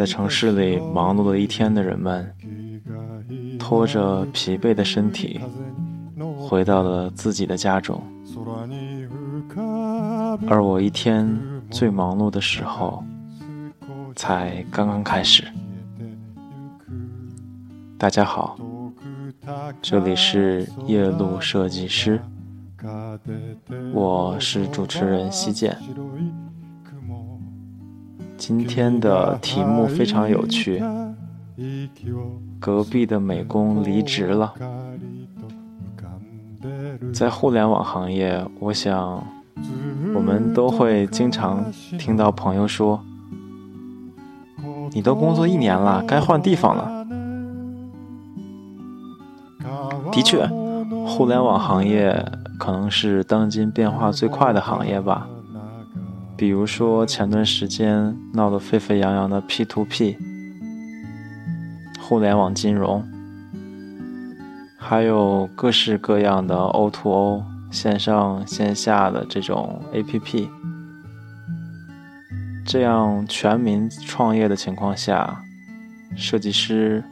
在城市里忙碌了一天的人们，拖着疲惫的身体，回到了自己的家中。而我一天最忙碌的时候，才刚刚开始。大家好，这里是夜路设计师，我是主持人西建。今天的题目非常有趣，隔壁的美工离职了。在互联网行业，我想我们都会经常听到朋友说：“你都工作一年了，该换地方了。”的确，互联网行业可能是当今变化最快的行业吧。比如说前段时间闹得沸沸扬扬的 P to P，互联网金融，还有各式各样的 O to O 线上线下的这种 A P P，这样全民创业的情况下，设计师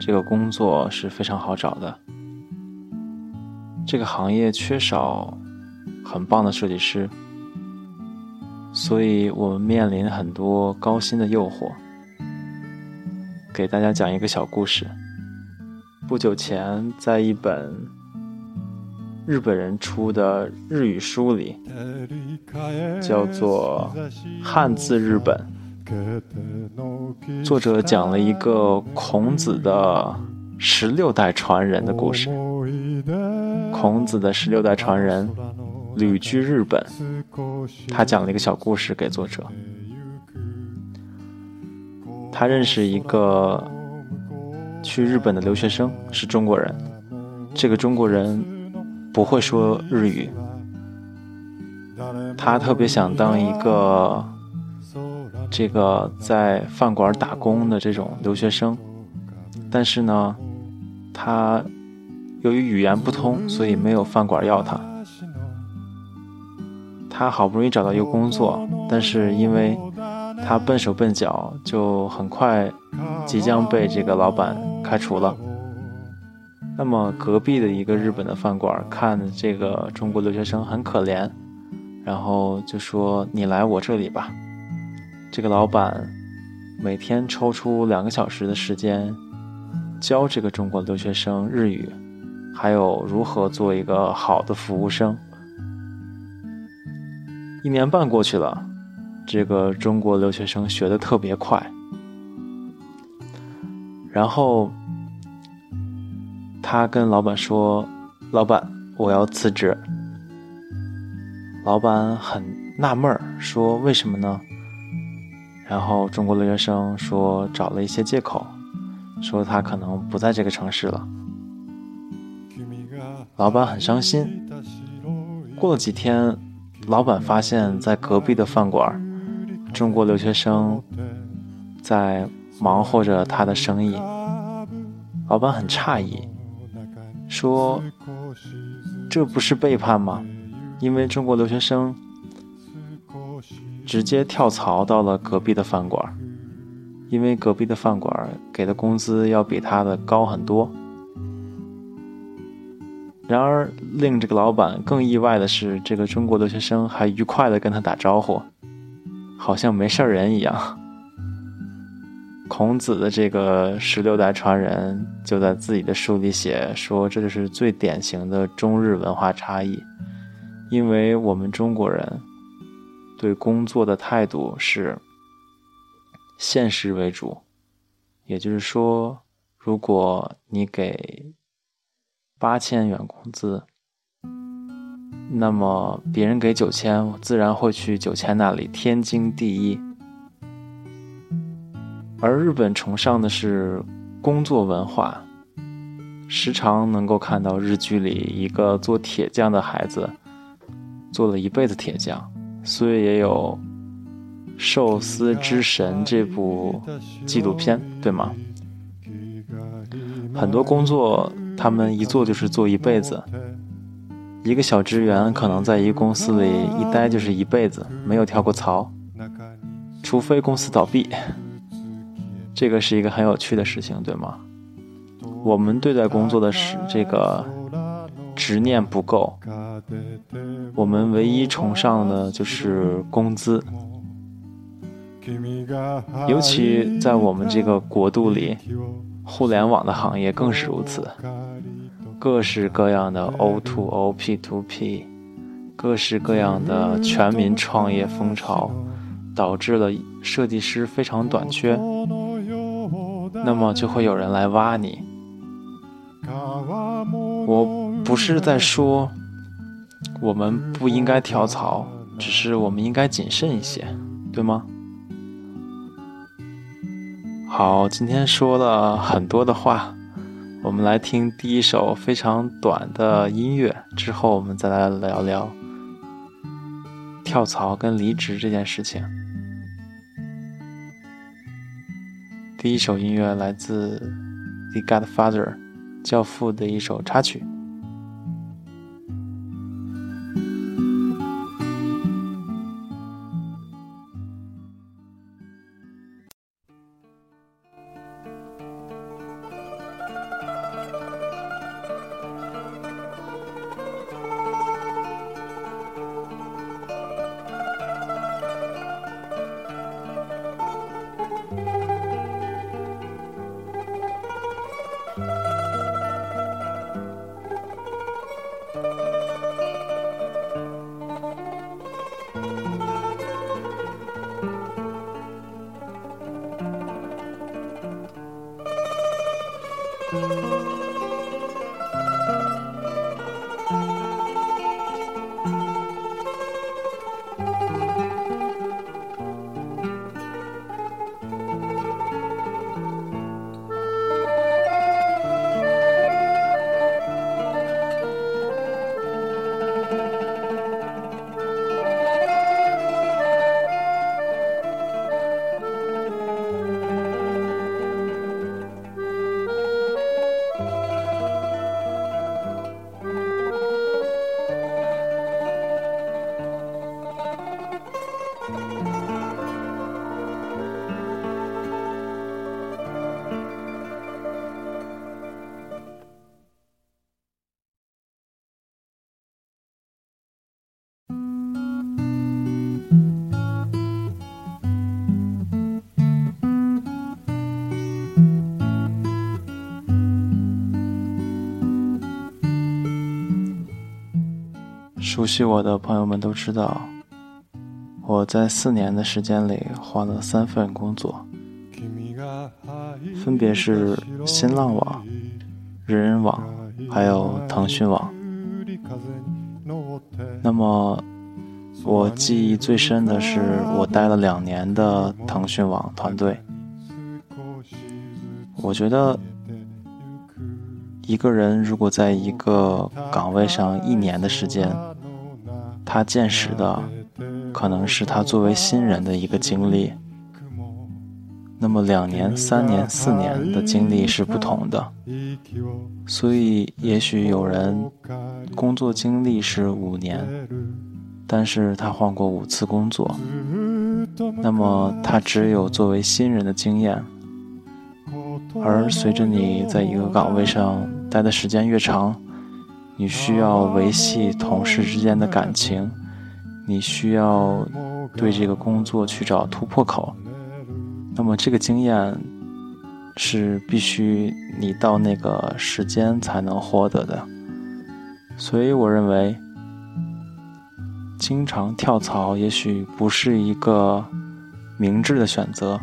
这个工作是非常好找的。这个行业缺少很棒的设计师。所以我们面临很多高薪的诱惑。给大家讲一个小故事。不久前，在一本日本人出的日语书里，叫做《汉字日本》，作者讲了一个孔子的十六代传人的故事。孔子的十六代传人。旅居日本，他讲了一个小故事给作者。他认识一个去日本的留学生，是中国人。这个中国人不会说日语，他特别想当一个这个在饭馆打工的这种留学生，但是呢，他由于语言不通，所以没有饭馆要他。他好不容易找到一个工作，但是因为他笨手笨脚，就很快即将被这个老板开除了。那么隔壁的一个日本的饭馆看这个中国留学生很可怜，然后就说：“你来我这里吧。”这个老板每天抽出两个小时的时间教这个中国留学生日语，还有如何做一个好的服务生。一年半过去了，这个中国留学生学的特别快，然后他跟老板说：“老板，我要辞职。”老板很纳闷儿，说：“为什么呢？”然后中国留学生说：“找了一些借口，说他可能不在这个城市了。”老板很伤心。过了几天。老板发现，在隔壁的饭馆，中国留学生在忙活着他的生意。老板很诧异，说：“这不是背叛吗？因为中国留学生直接跳槽到了隔壁的饭馆，因为隔壁的饭馆给的工资要比他的高很多。”然而，令这个老板更意外的是，这个中国留学生还愉快的跟他打招呼，好像没事人一样。孔子的这个十六代传人就在自己的书里写说，这就是最典型的中日文化差异，因为我们中国人对工作的态度是现实为主，也就是说，如果你给八千元工资，那么别人给九千，我自然会去九千那里，天经地义。而日本崇尚的是工作文化，时常能够看到日剧里一个做铁匠的孩子做了一辈子铁匠，所以也有《寿司之神》这部纪录片，对吗？很多工作。他们一做就是做一辈子，一个小职员可能在一个公司里一待就是一辈子，没有跳过槽。除非公司倒闭，这个是一个很有趣的事情，对吗？我们对待工作的是这个执念不够，我们唯一崇尚的就是工资，尤其在我们这个国度里，互联网的行业更是如此，各式各样的 O to O、P to P，各式各样的全民创业风潮。导致了设计师非常短缺，那么就会有人来挖你。我不是在说我们不应该跳槽，只是我们应该谨慎一些，对吗？好，今天说了很多的话，我们来听第一首非常短的音乐，之后我们再来聊聊跳槽跟离职这件事情。第一首音乐来自《The Godfather》教父的一首插曲。熟悉我的朋友们都知道，我在四年的时间里换了三份工作，分别是新浪网、人人网，还有腾讯网。那么，我记忆最深的是我待了两年的腾讯网团队。我觉得，一个人如果在一个岗位上一年的时间，他见识的可能是他作为新人的一个经历，那么两年、三年、四年的经历是不同的，所以也许有人工作经历是五年，但是他换过五次工作，那么他只有作为新人的经验，而随着你在一个岗位上待的时间越长。你需要维系同事之间的感情，你需要对这个工作去找突破口。那么这个经验是必须你到那个时间才能获得的。所以我认为，经常跳槽也许不是一个明智的选择，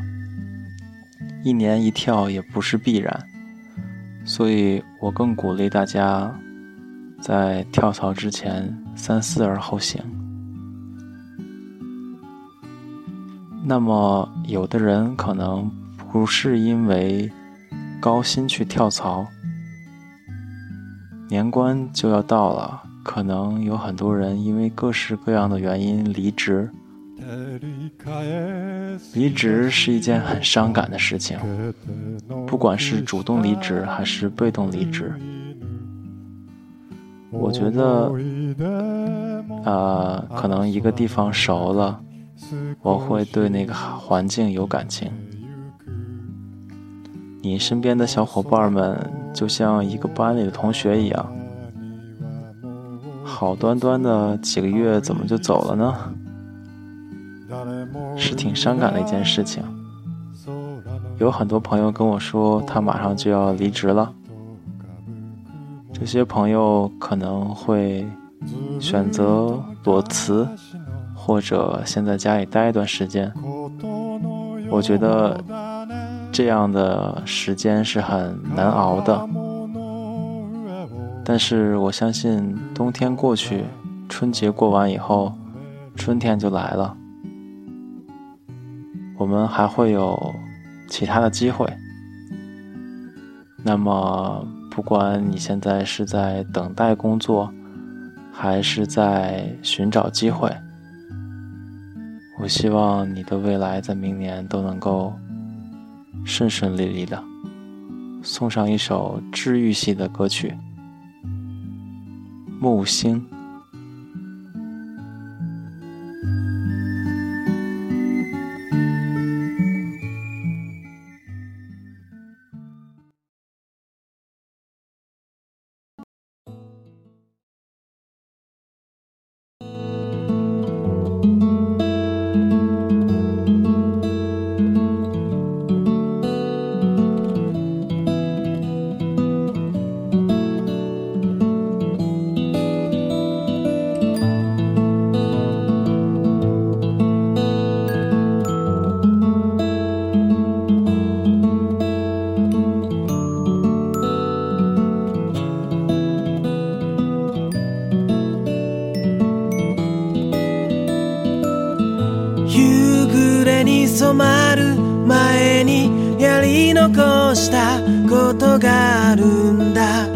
一年一跳也不是必然。所以我更鼓励大家。在跳槽之前，三思而后行。那么，有的人可能不是因为高薪去跳槽，年关就要到了，可能有很多人因为各式各样的原因离职。离职是一件很伤感的事情，不管是主动离职还是被动离职。我觉得，呃，可能一个地方熟了，我会对那个环境有感情。你身边的小伙伴们就像一个班里的同学一样，好端端的几个月怎么就走了呢？是挺伤感的一件事情。有很多朋友跟我说，他马上就要离职了。这些朋友可能会选择裸辞，或者先在家里待一段时间。我觉得。这样的时间是很难熬的，但是我相信冬天过去，春节过完以后，春天就来了，我们还会有其他的机会。那么，不管你现在是在等待工作，还是在寻找机会，我希望你的未来在明年都能够。顺顺利利的，送上一首治愈系的歌曲，《木星》。したことがあるんだ？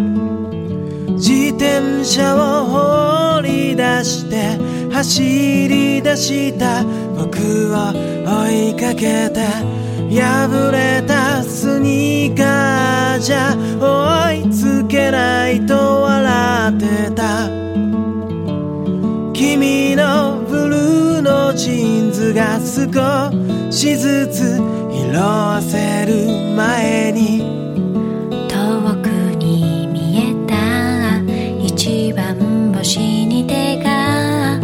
自転車を放り出して走り出した。僕を追いかけて破れたスニーカーじゃ追いつけないと笑ってた。君のブルーのジーンズが少しずつ色あせる前に。遠くに見えた一番星に手が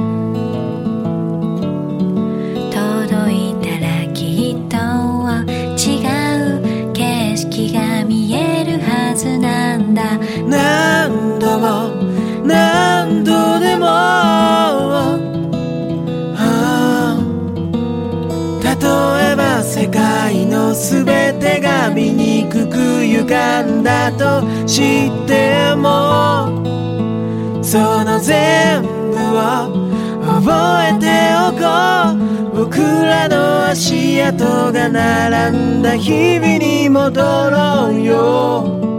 届いたらきっと違う景色が見えるはずなんだ。何度も何度間だと知ってもその全部を覚えておこう。僕らの足跡が並んだ日々に戻ろうよ。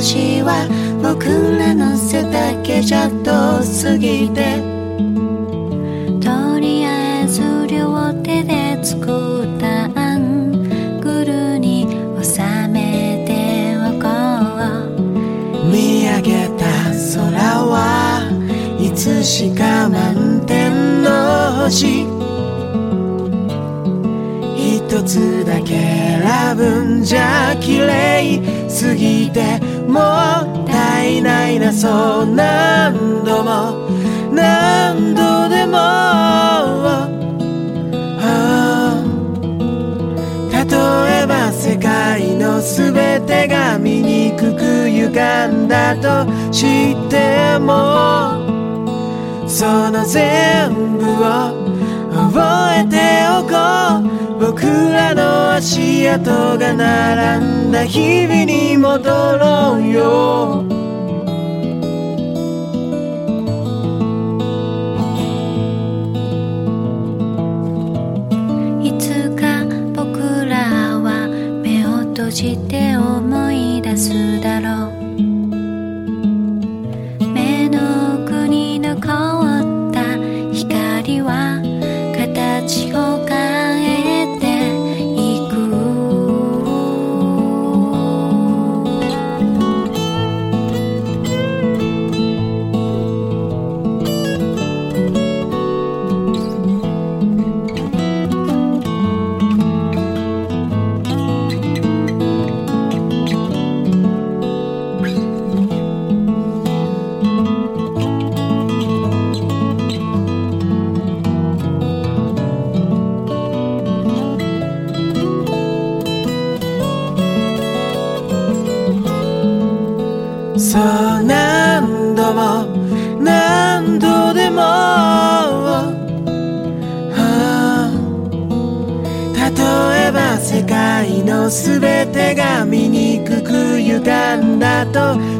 星は僕らの背丈じゃ遠すぎて？とりあえず両手で作ったアングルに収めておこう。見上げた空はいつしか満天の星。一つだけ選ぶんじゃ綺麗すぎてもったいないなそう何度も何度でも、例えば世界の全てが醜く歪んだと知ってもその全部を覚えて僕らの足跡が並んだ日々に戻ろうよ。いつか僕らは目を閉じて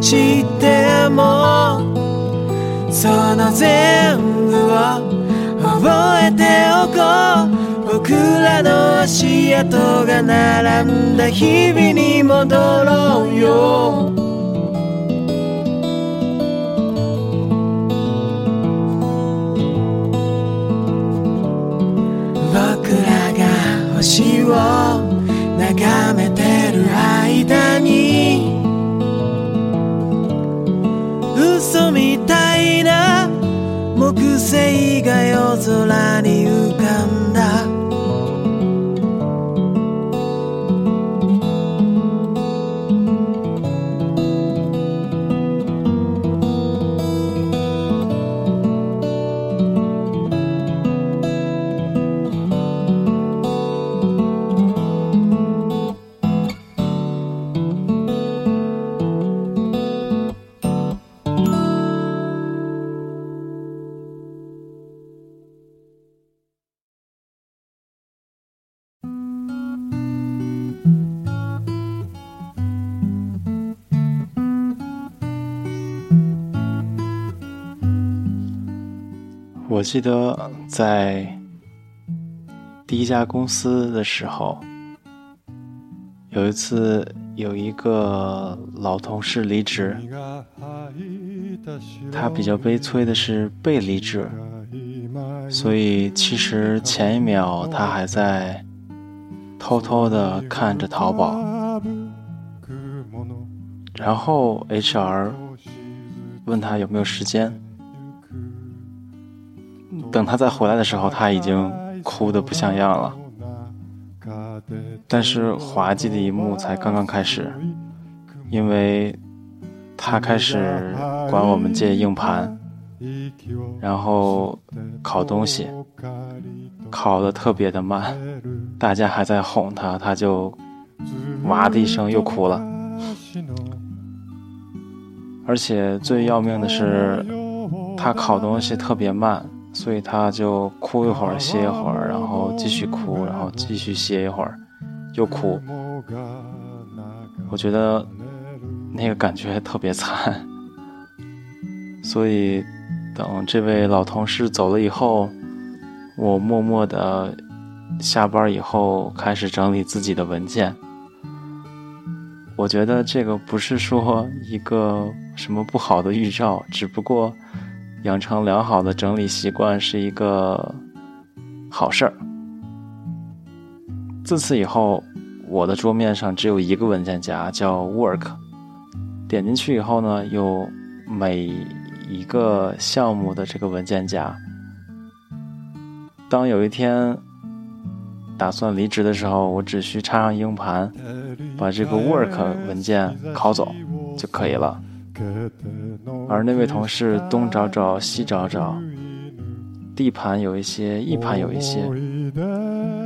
してもその全部を覚えておこう。僕らの足跡が並んだ日々に戻ろうよ。僕らが星を眺我记得在第一家公司的时候，有一次有一个老同事离职，他比较悲催的是被离职，所以其实前一秒他还在偷偷的看着淘宝，然后 HR 问他有没有时间。等他再回来的时候，他已经哭得不像样了。但是滑稽的一幕才刚刚开始，因为他开始管我们借硬盘，然后烤东西，烤得特别的慢，大家还在哄他，他就哇的一声又哭了。而且最要命的是，他烤东西特别慢。所以他就哭一会儿，歇一会儿，然后继续哭，然后继续歇一会儿，又哭。我觉得那个感觉特别惨。所以等这位老同事走了以后，我默默的下班以后开始整理自己的文件。我觉得这个不是说一个什么不好的预兆，只不过。养成良好的整理习惯是一个好事儿。自此以后，我的桌面上只有一个文件夹，叫 Work。点进去以后呢，有每一个项目的这个文件夹。当有一天打算离职的时候，我只需插上硬盘，把这个 Work 文件拷走就可以了。而那位同事东找找西找找，D 盘有一些，E 盘有一些，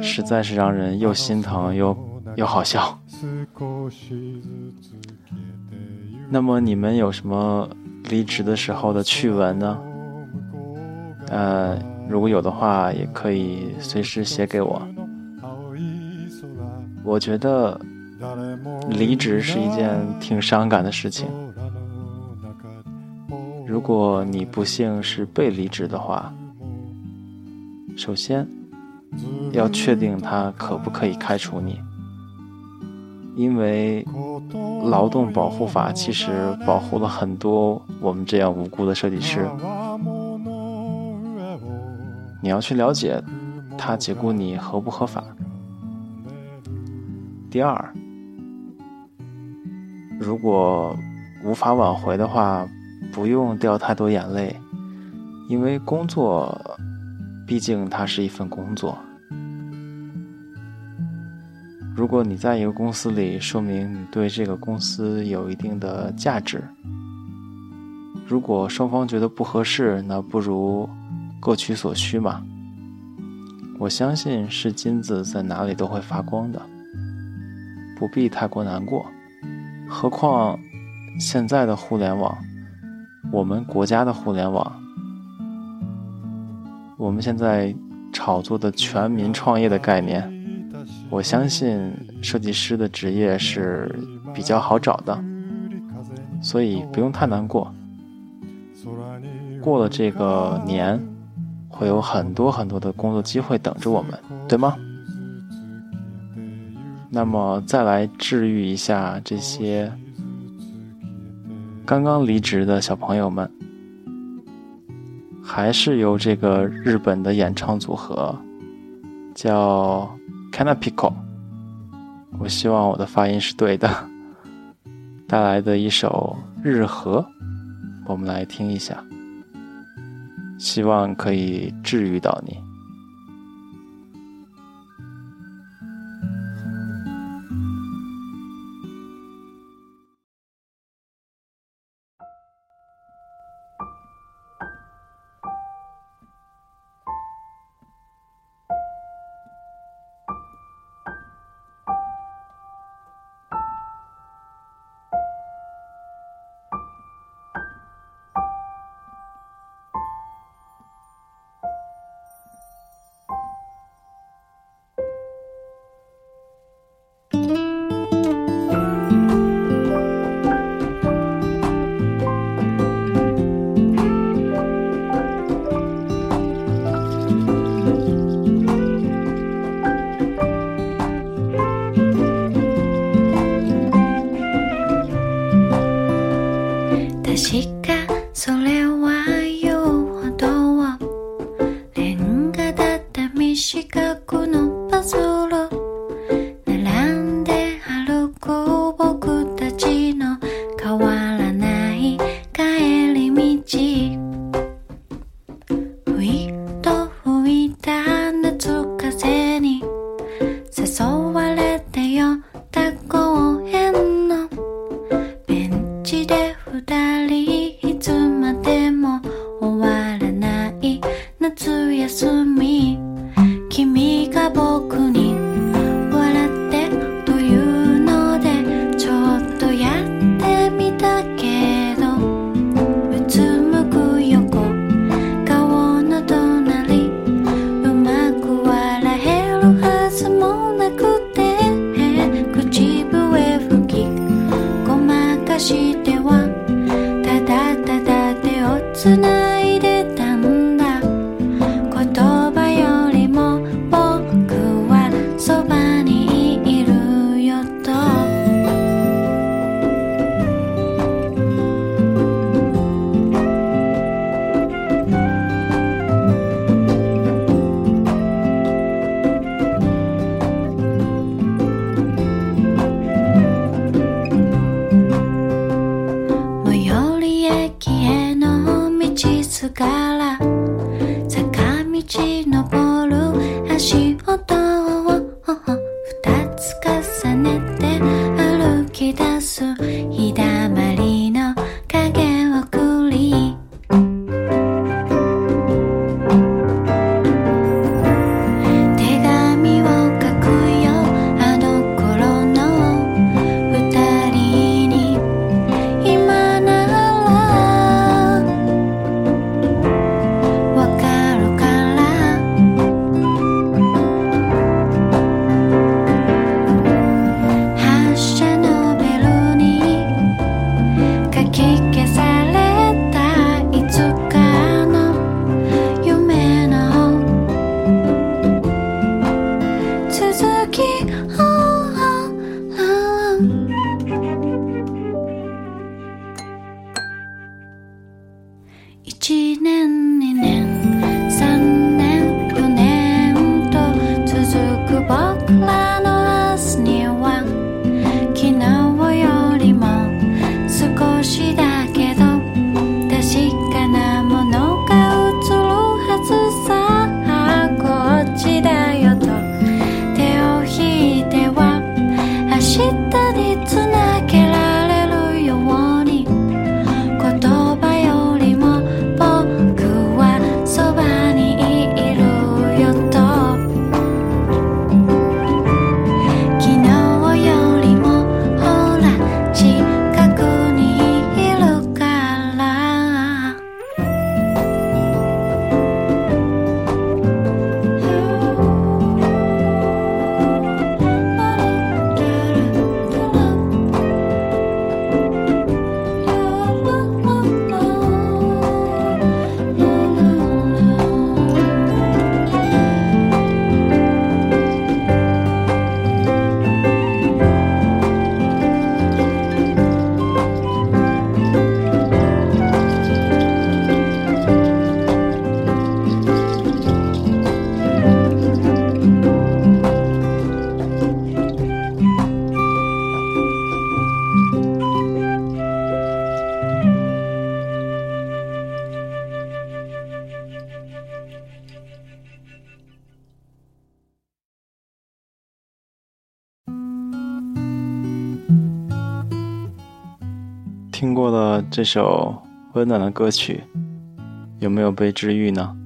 实在是让人又心疼又又好笑。那么你们有什么离职的时候的趣闻呢？呃，如果有的话，也可以随时写给我。我觉得离职是一件挺伤感的事情。如果你不幸是被离职的话，首先要确定他可不可以开除你。因为劳动保护法其实保护了很多我们这样无辜的设计师。你要去了解他解雇你合不合法。第二，如果无法挽回的话，不用掉太多眼泪，因为工作毕竟它是一份工作。如果你在一个公司里，说明你对这个公司有一定的价值。如果双方觉得不合适，那不如各取所需嘛。我相信是金子在哪里都会发光的，不必太过难过。何况现在的互联网，我们国家的互联网，我们现在炒作的全民创业的概念。我相信设计师的职业是比较好找的，所以不用太难过。过了这个年，会有很多很多的工作机会等着我们，对吗？那么再来治愈一下这些刚刚离职的小朋友们，还是由这个日本的演唱组合叫。Canapico，我希望我的发音是对的。带来的一首《日和》，我们来听一下，希望可以治愈到你。She got. 这首温暖的歌曲，有没有被治愈呢？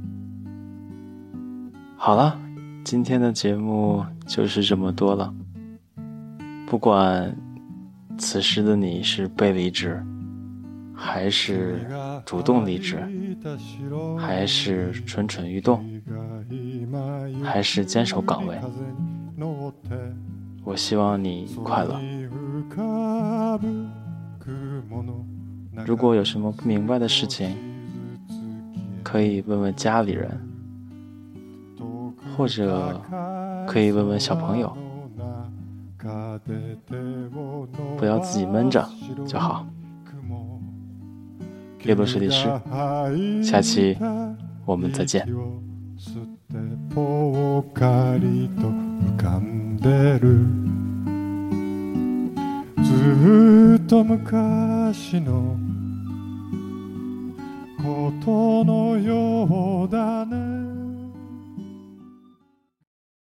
好了，今天的节目就是这么多了。不管此时的你是被离职，还是主动离职，还是蠢蠢欲动，还是坚守岗位，我希望你快乐。如果有什么不明白的事情，可以问问家里人，或者可以问问小朋友，不要自己闷着就好。叶落水理师，下期我们再见。ずっと昔の ことのようだね。